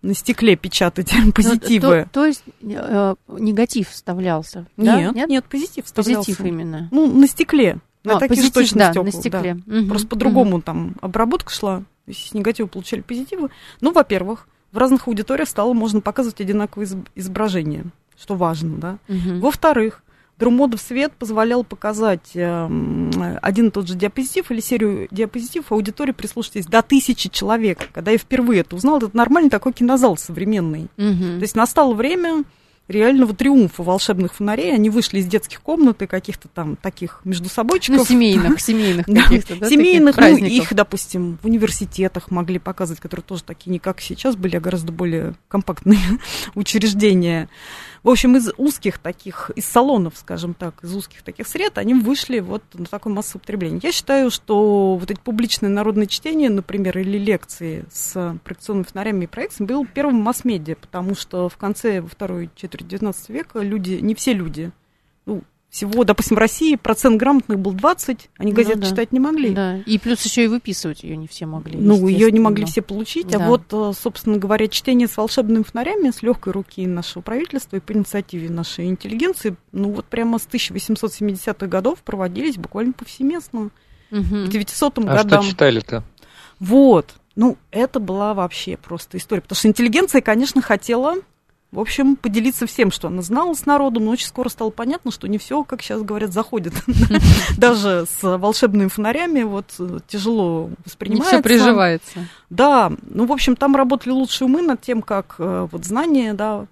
на стекле печатать ну, позитивы. То, то есть э, негатив вставлялся? Нет, да? нет, нет, позитив вставлялся. Позитив именно. Ну, на стекле. На а, таких позитив, да, стекол, на стекле. Да. Угу, Просто по-другому угу. там обработка шла с негатива получали позитивы. Ну, во-первых, в разных аудиториях стало можно показывать одинаковые изображения, что важно, да. Угу. Во-вторых, Друмодов свет позволял показать э, один и тот же диапозитив или серию диапозитивов аудитории прислушайтесь до тысячи человек. Когда я впервые это узнала, это нормальный такой кинозал современный. Угу. То есть настало время реального триумфа волшебных фонарей. Они вышли из детских комнат и каких-то там таких между собойчиков. Ну, семейных, [LAUGHS] семейных каких-то, да? Семейных, ну, их, допустим, в университетах могли показывать, которые тоже такие не как сейчас были, а гораздо более компактные [LAUGHS] учреждения. В общем, из узких таких, из салонов, скажем так, из узких таких сред, они вышли вот на такое массовое потребление. Я считаю, что вот эти публичные народные чтения, например, или лекции с проекционными фонарями и проекциями, был первым масс-медиа, потому что в конце, во второй четверти XIX века люди, не все люди, ну, всего, допустим, в России процент грамотных был 20, они газеты ну, да. читать не могли. Да. И плюс еще и выписывать ее не все могли. Ну, ее не могли все получить. А да. А вот, э, собственно говоря, чтение с волшебными фонарями с легкой руки нашего правительства и по инициативе нашей интеллигенции, ну вот прямо с 1870-х годов проводились буквально повсеместно. Угу. К 900 а годам. что читали-то? Вот. Ну, это была вообще просто история. Потому что интеллигенция, конечно, хотела в общем, поделиться всем, что она знала с народом, но очень скоро стало понятно, что не все, как сейчас говорят, заходит. [LAUGHS] Даже с волшебными фонарями вот э, тяжело воспринимается. Не все приживается. Да, ну, в общем, там работали лучшие умы над тем, как э, вот знания, да,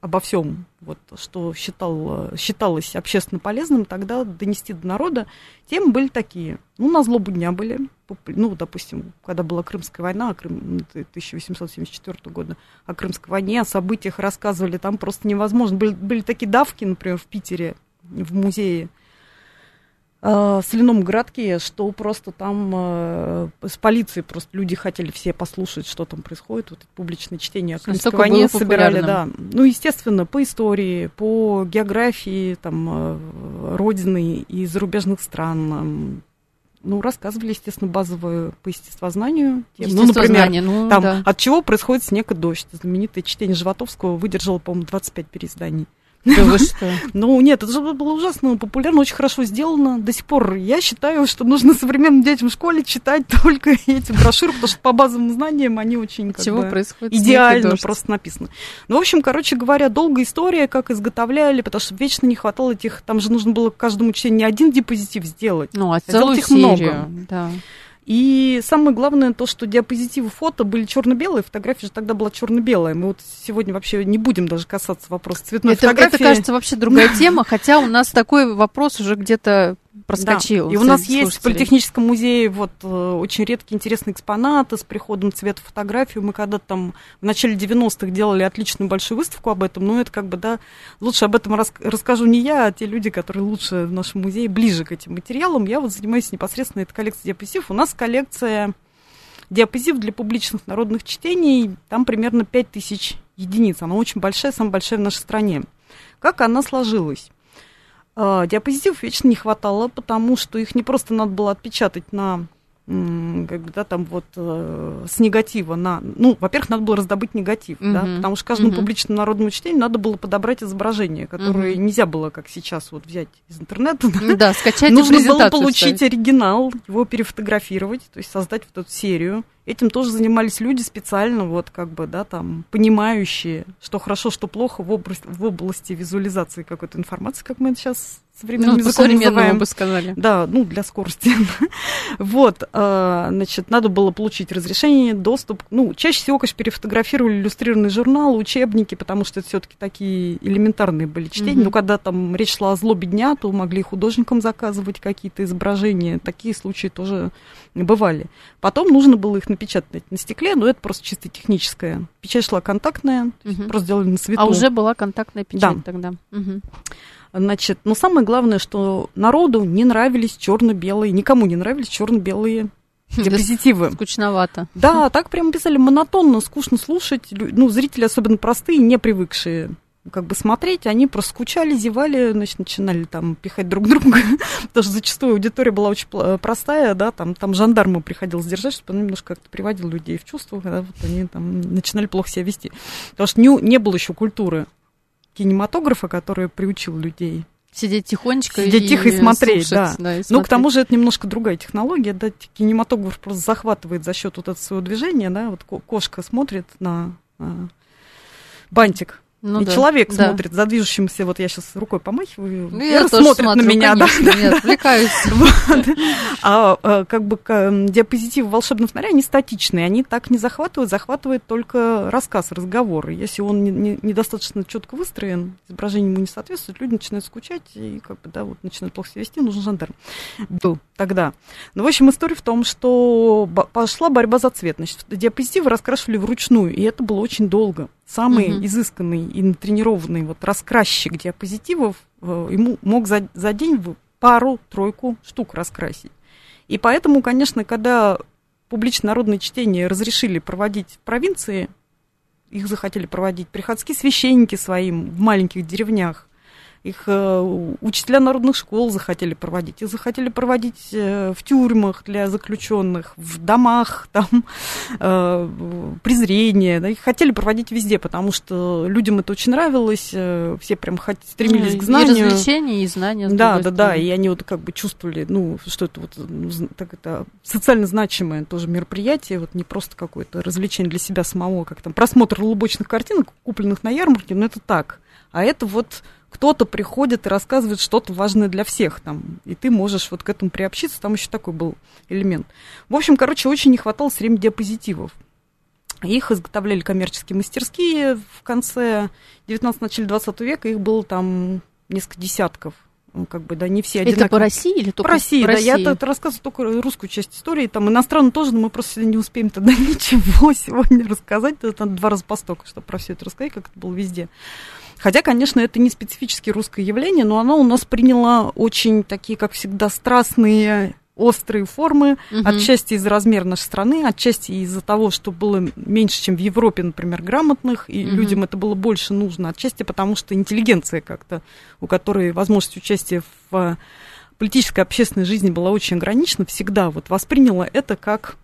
обо всем, вот, что считал, считалось общественно полезным, тогда донести до народа, темы были такие. Ну, на злобу дня были. Ну, допустим, когда была Крымская война, а Крым, 1874 года, о Крымской войне, о событиях рассказывали, там просто невозможно. Были, были такие давки, например, в Питере, в музее, э, соляном городке, что просто там э, с полицией просто люди хотели все послушать, что там происходит, вот это публичное чтение Крымской войне собирали, да. Ну, естественно, по истории, по географии, там, э, родины и зарубежных стран, ну, рассказывали, естественно, базовую по естествознанию. Ну, например, ну, там, да. от чего происходит снег и дождь. Знаменитое чтение Животовского выдержало, по-моему, 25 переизданий. Да вы [LAUGHS] что? Ну, нет, это же было ужасно популярно, очень хорошо сделано. До сих пор я считаю, что нужно современным детям в школе читать только [LAUGHS] эти брошюры, потому что по базовым знаниям они очень как Чего бы, происходит идеально просто написаны. Ну, в общем, короче говоря, долгая история, как изготовляли, потому что вечно не хватало этих, там же нужно было каждому чтению не один депозитив сделать, ну, а, а целую их серию, много. Да. И самое главное то, что диапозитивы фото были черно-белые, фотография же тогда была черно-белая. Мы вот сегодня вообще не будем даже касаться вопроса цветной это, фотографии. Это, кажется, вообще другая [LAUGHS] тема, хотя у нас такой вопрос уже где-то проскочил. Да. И у нас есть в Политехническом музее вот э, очень редкие интересные экспонаты с приходом цвета фотографии. Мы когда там в начале 90-х делали отличную большую выставку об этом, но это как бы, да, лучше об этом рас расскажу не я, а те люди, которые лучше в нашем музее, ближе к этим материалам. Я вот занимаюсь непосредственно этой коллекцией диапозитив. У нас коллекция диапозив для публичных народных чтений, там примерно 5000 единиц. Она очень большая, самая большая в нашей стране. Как она сложилась? А, диапозитивов вечно не хватало, потому что их не просто надо было отпечатать на как бы, да, там вот э, с негатива на... Ну, во-первых, надо было раздобыть негатив, uh-huh. да, потому что каждому uh-huh. публичному народному чтению надо было подобрать изображение, которое uh-huh. нельзя было, как сейчас, вот взять из интернета. Да, да скачать Нужно было получить ставить. оригинал, его перефотографировать, то есть создать вот эту серию. Этим тоже занимались люди специально, вот как бы, да, там, понимающие, что хорошо, что плохо в области, в области визуализации какой-то информации, как мы это сейчас современным ну, языком называем. бы сказали. Да, ну, для скорости. [LAUGHS] вот, а, значит, надо было получить разрешение, доступ. Ну, чаще всего, конечно, перефотографировали иллюстрированные журналы, учебники, потому что это все-таки такие элементарные были чтения. Mm-hmm. Ну, когда там речь шла о злобе дня, то могли художникам заказывать какие-то изображения. Такие случаи тоже бывали. Потом нужно было их напечатать на стекле, но это просто чисто техническое. Печать шла контактная, mm-hmm. просто делали на свету. А уже была контактная печать да. тогда. Угу. Значит, но самое главное, что народу не нравились черно-белые, никому не нравились черно-белые [LAUGHS] диапозитивы. Скучновато. Да, так прямо писали, монотонно, скучно слушать. Ну, зрители, особенно простые, не привыкшие как бы смотреть, они просто скучали, зевали, значит, начинали там пихать друг друга, [LAUGHS] потому что зачастую аудитория была очень простая, да, там, там жандарму приходилось держать, чтобы он немножко как-то приводил людей в чувство, когда вот они там начинали плохо себя вести. Потому что не, не было еще культуры кинематографа, который приучил людей Сидеть тихонечко Сидеть и тихо и смотреть, слушать, да. да и смотреть. Ну, к тому же это немножко другая технология, да, кинематограф просто захватывает за счет вот этого своего движения, да, вот кошка смотрит на, на бантик, Ну, и да, человек да. смотрит за движущимся, вот я сейчас рукой помахиваю, ну, я смотрит смотрю, на меня, конечно, да, не да, отвлекаюсь. [LAUGHS] А, а как бы диапозитивы волшебного фонаря, они статичные, они так не захватывают, захватывает только рассказ, разговор. Если он недостаточно не, не четко выстроен, изображение ему не соответствует, люди начинают скучать и как бы, да, вот начинают плохо себя вести, нужен жандарм. Был тогда. Ну, в общем, история в том, что пошла борьба за цвет. Значит, диапозитивы раскрашивали вручную, и это было очень долго самый угу. изысканный и натренированный вот раскрасчик диапозитивов э, ему мог за, за день пару-тройку штук раскрасить. И поэтому, конечно, когда публичное народное чтение разрешили проводить в провинции, их захотели проводить приходские священники своим в маленьких деревнях, их э, учителя народных школ захотели проводить, их захотели проводить э, в тюрьмах для заключенных, в домах, [LAUGHS] там, э, презрение, да, их хотели проводить везде, потому что людям это очень нравилось, все прям стремились ну, к знанию. И развлечения, и знания. Да, да, да, и они вот как бы чувствовали, ну, что это вот так это социально значимое тоже мероприятие, вот не просто какое-то развлечение для себя самого, как там просмотр лубочных картинок, купленных на ярмарке, но это так. А это вот кто-то приходит и рассказывает что-то важное для всех там, и ты можешь вот к этому приобщиться, там еще такой был элемент. В общем, короче, очень не хватало все время диапозитивов. Их изготовляли коммерческие мастерские в конце 19 начале 20 века, их было там несколько десятков как бы, да, не все одинаковые. Это по России или только по России? По России, да, я это рассказываю только русскую часть истории, там иностранную тоже, но мы просто сегодня не успеем тогда [LAUGHS] ничего сегодня рассказать, это надо два раза по чтобы про все это рассказать, как это было везде. Хотя, конечно, это не специфически русское явление, но оно у нас приняло очень такие, как всегда, страстные острые формы, угу. отчасти из-за размера нашей страны, отчасти из-за того, что было меньше, чем в Европе, например, грамотных, и угу. людям это было больше нужно, отчасти потому, что интеллигенция как-то, у которой возможность участия в политической общественной жизни была очень ограничена, всегда вот восприняла это как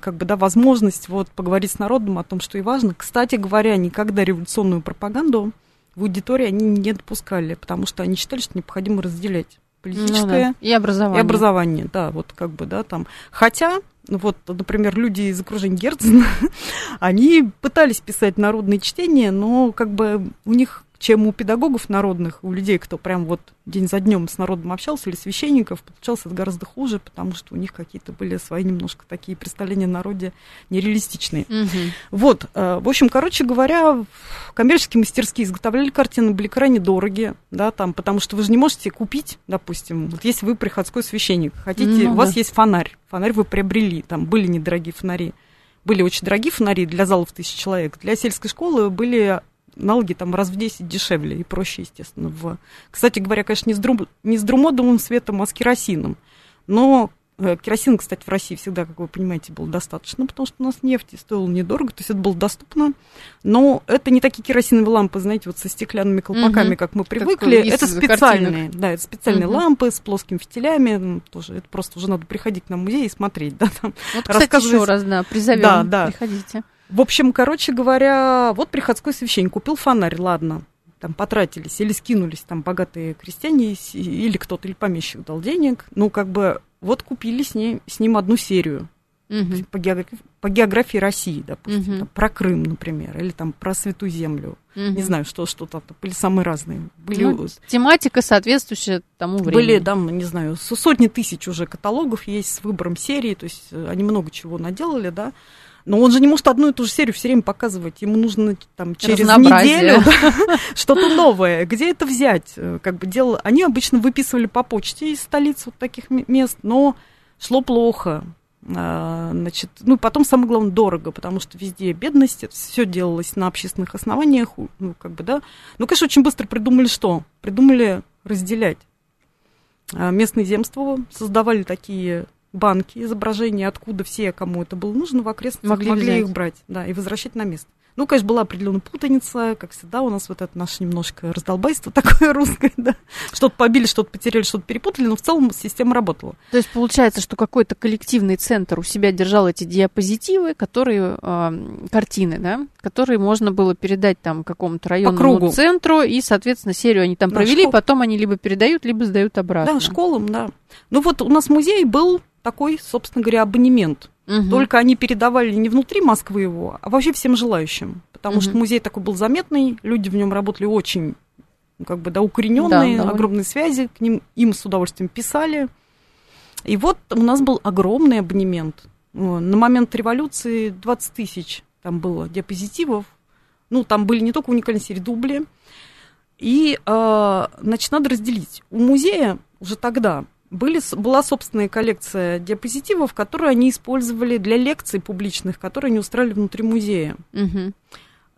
как бы, да, возможность вот поговорить с народом о том, что и важно. Кстати говоря, никогда революционную пропаганду в аудитории они не допускали, потому что они считали, что необходимо разделять политическое ну, да. и образование. И образование, да, вот как бы, да, там. Хотя, вот, например, люди из окружения Герцена, [LAUGHS] они пытались писать народные чтения, но как бы у них чем у педагогов народных, у людей, кто прям вот день за днем с народом общался, или священников, получалось это гораздо хуже, потому что у них какие-то были свои немножко такие представления о народе нереалистичные. Угу. Вот, э, в общем, короче говоря, коммерческие мастерские изготовляли картины, были крайне дорогие, да, там, потому что вы же не можете купить, допустим, вот если вы приходской священник, хотите, ну, у вас да. есть фонарь, фонарь вы приобрели, там были недорогие фонари, были очень дорогие фонари для залов тысяч человек. Для сельской школы были налоги там раз в 10 дешевле и проще, естественно. В... Кстати говоря, конечно, не с, друм... не с друмодовым светом, а с керосином. Но э, керосин, кстати, в России всегда, как вы понимаете, был достаточно, потому что у нас нефть стоила недорого, то есть это было доступно. Но это не такие керосиновые лампы, знаете, вот со стеклянными колпаками, угу. как мы привыкли. Это специальные, да, это специальные угу. лампы с плоскими фитилями. Тоже это просто уже надо приходить в музей и смотреть, да, там. Вот, кстати, еще раз, да, призовем, да, да. приходите. В общем, короче говоря, вот приходской священник купил фонарь, ладно, там потратились или скинулись там богатые крестьяне или кто-то, или помещик дал денег, ну, как бы, вот купили с, ней, с ним одну серию угу. по, географии, по географии России, допустим, угу. там, про Крым, например, или там про Святую Землю, угу. не знаю, что, что-то, были самые разные. Были, ну, тематика соответствующая тому времени. Были, там, не знаю, сотни тысяч уже каталогов есть с выбором серии, то есть э, они много чего наделали, да, но он же не может одну и ту же серию все время показывать. Ему нужно там через неделю [LAUGHS] [LAUGHS] что-то новое. Где это взять? Э, как бы дело. Они обычно выписывали по почте из столиц вот таких мест, но шло плохо. А, значит, ну, потом самое главное дорого, потому что везде бедность, все делалось на общественных основаниях, ну, как бы, да. Ну, конечно, очень быстро придумали что? Придумали разделять. А, местные земства создавали такие банки, изображения, откуда все, кому это было нужно, в окрестностях могли, могли их брать, да, и возвращать на место. Ну, конечно, была определенная путаница, как всегда, у нас вот это наше немножко раздолбайство [LAUGHS] такое русское, да. Что-то побили, что-то потеряли, что-то перепутали, но в целом система работала. То есть получается, что какой-то коллективный центр у себя держал эти диапозитивы, которые, э, картины, да, которые можно было передать там какому-то районному центру, и, соответственно, серию они там да, провели, школ... потом они либо передают, либо сдают обратно. Да, школам, да. Ну вот у нас музей был такой, собственно говоря, абонемент. Угу. Только они передавали не внутри Москвы его, а вообще всем желающим. Потому угу. что музей такой был заметный, люди в нем работали очень, как бы, да, укорененные, да, огромные связи, к ним им с удовольствием писали. И вот у нас был огромный абонемент. На момент революции 20 тысяч там было диапозитивов. Ну, там были не только уникальные серии дубли. И, э, значит, надо разделить. У музея уже тогда были, была собственная коллекция диапозитивов, которые они использовали для лекций публичных, которые они устраивали внутри музея. Угу.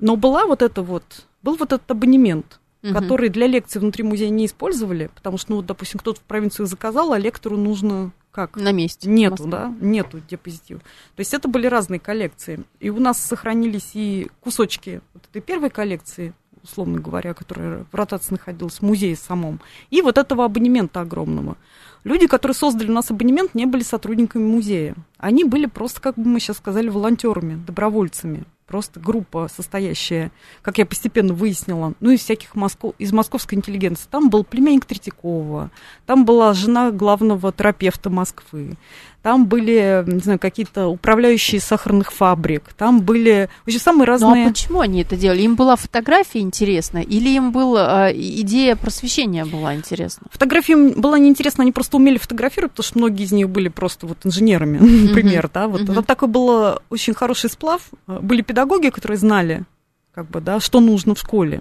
Но была вот это вот, был вот этот абонемент, угу. который для лекций внутри музея не использовали, потому что, ну, допустим, кто-то в провинцию заказал, а лектору нужно как? На месте. Нету, да? Нету диапозитива. То есть это были разные коллекции. И у нас сохранились и кусочки вот этой первой коллекции, условно говоря, которая в ротации находилась в музее самом, и вот этого абонемента огромного. Люди, которые создали у нас абонемент, не были сотрудниками музея. Они были просто, как бы мы сейчас сказали, волонтерами, добровольцами просто группа, состоящая, как я постепенно выяснила, ну, из всяких Москов... из московской интеллигенции. Там был племянник Третьякова, там была жена главного терапевта Москвы, там были, не знаю, какие-то управляющие сахарных фабрик, там были вообще самые разные... Ну, а почему они это делали? Им была фотография интересна или им была идея просвещения была интересна? Фотография им была неинтересна, они просто умели фотографировать, потому что многие из них были просто вот инженерами, [LAUGHS] например, да, вот. Это такой был очень хороший сплав. Были педагоги, которые знали, как бы, да, что нужно в школе.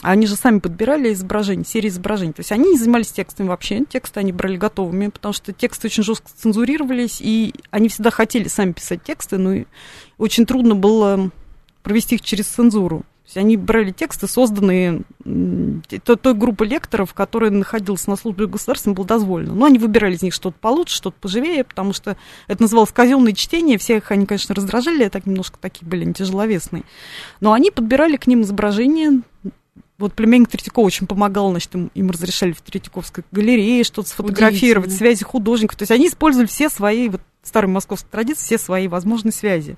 Они же сами подбирали изображения, серии изображений. То есть они не занимались текстами вообще. Тексты они брали готовыми, потому что тексты очень жестко цензурировались, и они всегда хотели сами писать тексты, но очень трудно было провести их через цензуру. То есть они брали тексты, созданные той, той группой лекторов, которая находилась на службе государства, было дозволено. Но они выбирали из них что-то получше, что-то поживее, потому что это называлось казенное чтение. Всех они, конечно, раздражали, так немножко такие были не тяжеловесные. Но они подбирали к ним изображения, вот племянник Третьякова очень помогал, значит, им, им разрешали в Третьяковской галерее что-то сфотографировать, связи художников. То есть они использовали все свои, вот старые московские традиции, все свои возможные связи.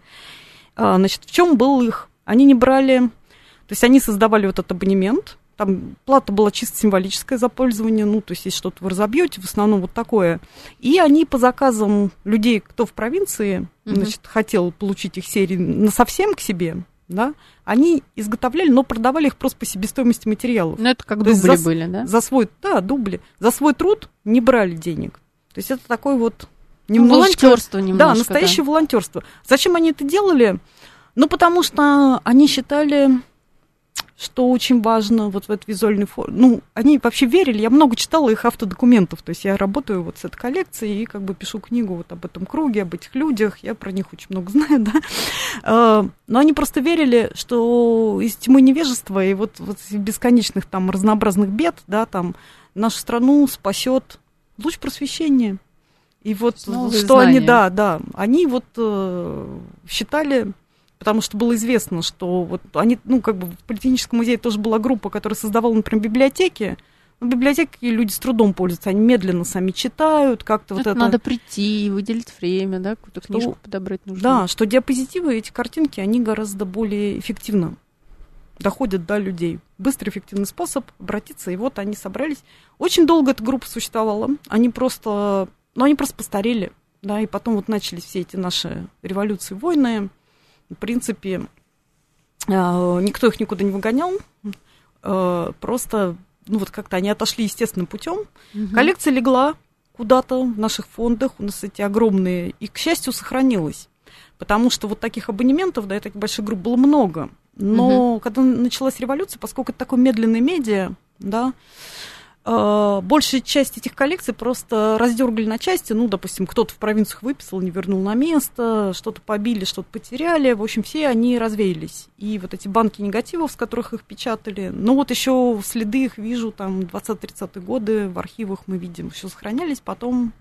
А, значит, в чем был их? Они не брали, то есть они создавали вот этот абонемент, там плата была чисто символическая за пользование, ну, то есть если что-то вы разобьете, в основном вот такое. И они по заказам людей, кто в провинции, угу. значит, хотел получить их серии на совсем к себе, да, они изготовляли, но продавали их просто по себестоимости материалов. Ну, это как То дубли за, были, да? За свой, да, дубли. За свой труд не брали денег. То есть это такой вот ну, немножечко... Волонтерство немножко. Да, настоящее да. волонтерство. Зачем они это делали? Ну, потому что они считали что очень важно вот в этой визуальной форме. Ну, они вообще верили, я много читала их автодокументов, то есть я работаю вот с этой коллекцией и как бы пишу книгу вот об этом круге, об этих людях, я про них очень много [LAUGHS] знаю, да. А, но они просто верили, что из тьмы невежества и вот, вот бесконечных там разнообразных бед, да, там нашу страну спасет луч просвещения. И вот Новые что знания. они, да, да, они вот э, считали потому что было известно, что вот они, ну, как бы в Политехническом музее тоже была группа, которая создавала, например, библиотеки, но библиотеки люди с трудом пользуются, они медленно сами читают, как-то вот это... Надо прийти, выделить время, да, какую-то книжку подобрать нужно. Да, что диапозитивы, эти картинки, они гораздо более эффективно доходят до людей. Быстрый, эффективный способ обратиться, и вот они собрались. Очень долго эта группа существовала, они просто, ну, они просто постарели, да, и потом вот начались все эти наши революции, войны, в принципе, а, никто их никуда не выгонял, а, просто, ну вот как-то они отошли естественным путем. Угу. Коллекция легла куда-то в наших фондах, у нас эти огромные, и, к счастью, сохранилась. Потому что вот таких абонементов, да, и таких больших групп было много. Но угу. когда началась революция, поскольку это такое медленное медиа, да, большая часть этих коллекций просто раздергали на части. Ну, допустим, кто-то в провинциях выписал, не вернул на место, что-то побили, что-то потеряли. В общем, все они развеялись. И вот эти банки негативов, с которых их печатали, ну вот еще следы их вижу, там, 20-30-е годы в архивах мы видим, еще сохранялись, потом...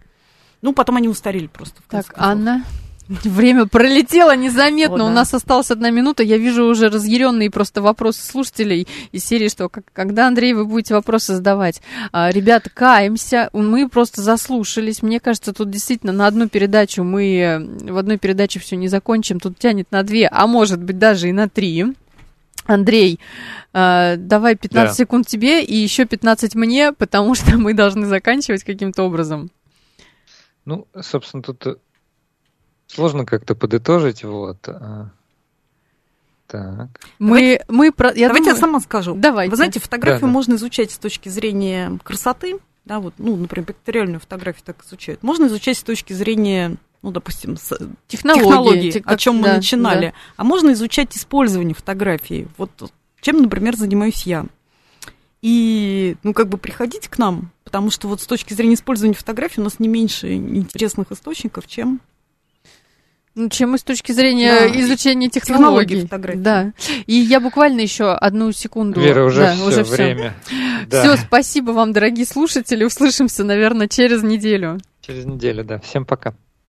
Ну, потом они устарели просто. В так, концов. Анна, Время пролетело незаметно. О, да. У нас осталась одна минута. Я вижу уже разъяренные просто вопросы слушателей из серии, что как, когда, Андрей, вы будете вопросы задавать. А, ребята, каемся. Мы просто заслушались. Мне кажется, тут действительно на одну передачу мы в одной передаче все не закончим. Тут тянет на две, а может быть даже и на три. Андрей, э, давай 15 да. секунд тебе и еще 15 мне, потому что мы должны заканчивать каким-то образом. Ну, собственно, тут Сложно как-то подытожить, вот. А. Так. Мы, давайте, мы про, я давайте думаю... я сама скажу. Давайте. Вы знаете, фотографию да, да. можно изучать с точки зрения красоты, да, вот, ну, например, пикториальную фотографию так изучают. Можно изучать с точки зрения ну, допустим, технологии, технологии как, о чем мы да, начинали. Да. А можно изучать использование фотографии. Вот чем, например, занимаюсь я. И, ну, как бы приходите к нам, потому что вот с точки зрения использования фотографии у нас не меньше интересных источников, чем чем и с точки зрения да. изучения технологий. технологий да. И я буквально еще одну секунду. Вера, уже да, все, уже время. [LAUGHS] Да. Все, спасибо вам, дорогие слушатели. Услышимся, наверное, через неделю. Через неделю, да. Всем пока.